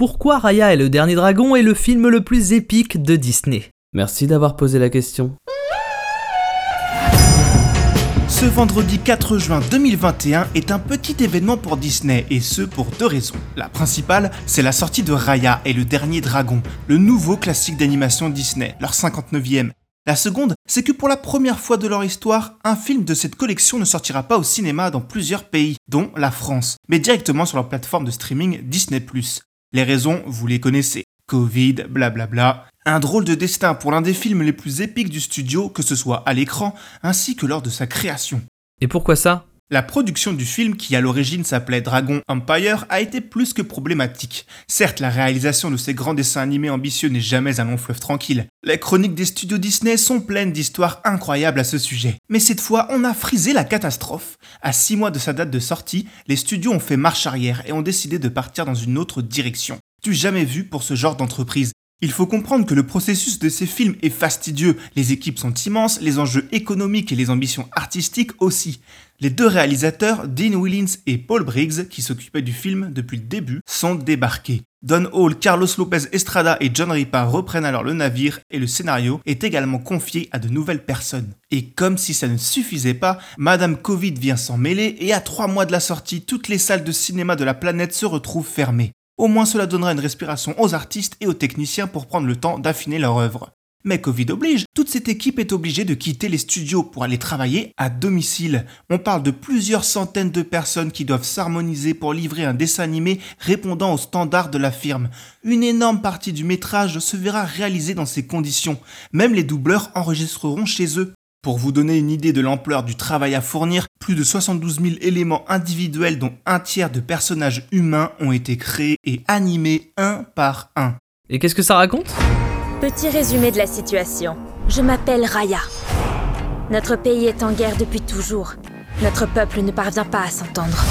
Pourquoi Raya est le dernier dragon est le film le plus épique de Disney Merci d'avoir posé la question. Ce vendredi 4 juin 2021 est un petit événement pour Disney et ce pour deux raisons. La principale, c'est la sortie de Raya et le dernier dragon, le nouveau classique d'animation Disney, leur 59e. La seconde, c'est que pour la première fois de leur histoire, un film de cette collection ne sortira pas au cinéma dans plusieurs pays, dont la France, mais directement sur leur plateforme de streaming Disney ⁇ Les raisons, vous les connaissez. Covid, blablabla. Un drôle de destin pour l'un des films les plus épiques du studio, que ce soit à l'écran, ainsi que lors de sa création. Et pourquoi ça? La production du film, qui à l'origine s'appelait Dragon Empire, a été plus que problématique. Certes, la réalisation de ces grands dessins animés ambitieux n'est jamais un long fleuve tranquille. Les chroniques des studios Disney sont pleines d'histoires incroyables à ce sujet. Mais cette fois, on a frisé la catastrophe. À 6 mois de sa date de sortie, les studios ont fait marche arrière et ont décidé de partir dans une autre direction. Du jamais vu pour ce genre d'entreprise. Il faut comprendre que le processus de ces films est fastidieux, les équipes sont immenses, les enjeux économiques et les ambitions artistiques aussi. Les deux réalisateurs, Dean Willins et Paul Briggs, qui s'occupaient du film depuis le début, sont débarqués. Don Hall, Carlos Lopez Estrada et John Ripa reprennent alors le navire et le scénario est également confié à de nouvelles personnes. Et comme si ça ne suffisait pas, Madame Covid vient s'en mêler et à trois mois de la sortie, toutes les salles de cinéma de la planète se retrouvent fermées. Au moins cela donnera une respiration aux artistes et aux techniciens pour prendre le temps d'affiner leur œuvre. Mais Covid oblige, toute cette équipe est obligée de quitter les studios pour aller travailler à domicile. On parle de plusieurs centaines de personnes qui doivent s'harmoniser pour livrer un dessin animé répondant aux standards de la firme. Une énorme partie du métrage se verra réalisée dans ces conditions. Même les doubleurs enregistreront chez eux. Pour vous donner une idée de l'ampleur du travail à fournir, plus de 72 000 éléments individuels dont un tiers de personnages humains ont été créés et animés un par un. Et qu'est-ce que ça raconte? Petit résumé de la situation. Je m'appelle Raya. Notre pays est en guerre depuis toujours. Notre peuple ne parvient pas à s'entendre.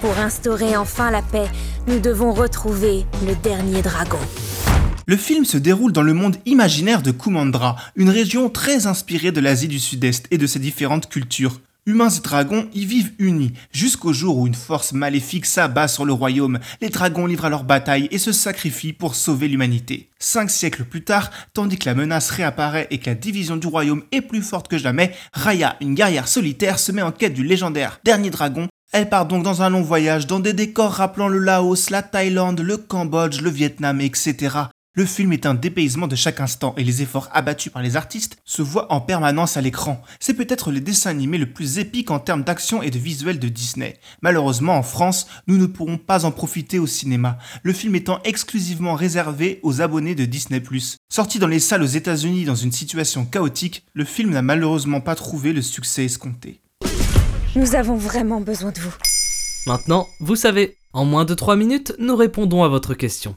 Pour instaurer enfin la paix, nous devons retrouver le dernier dragon. Le film se déroule dans le monde imaginaire de Kumandra, une région très inspirée de l'Asie du Sud-Est et de ses différentes cultures. Humains et dragons y vivent unis, jusqu'au jour où une force maléfique s'abat sur le royaume. Les dragons livrent alors bataille et se sacrifient pour sauver l'humanité. Cinq siècles plus tard, tandis que la menace réapparaît et que la division du royaume est plus forte que jamais, Raya, une guerrière solitaire, se met en quête du légendaire dernier dragon elle part donc dans un long voyage dans des décors rappelant le Laos, la Thaïlande, le Cambodge, le Vietnam, etc. Le film est un dépaysement de chaque instant et les efforts abattus par les artistes se voient en permanence à l'écran. C'est peut-être le dessin animé le plus épique en termes d'action et de visuel de Disney. Malheureusement, en France, nous ne pourrons pas en profiter au cinéma, le film étant exclusivement réservé aux abonnés de Disney+. Sorti dans les salles aux États-Unis dans une situation chaotique, le film n'a malheureusement pas trouvé le succès escompté. Nous avons vraiment besoin de vous. Maintenant, vous savez. En moins de 3 minutes, nous répondons à votre question.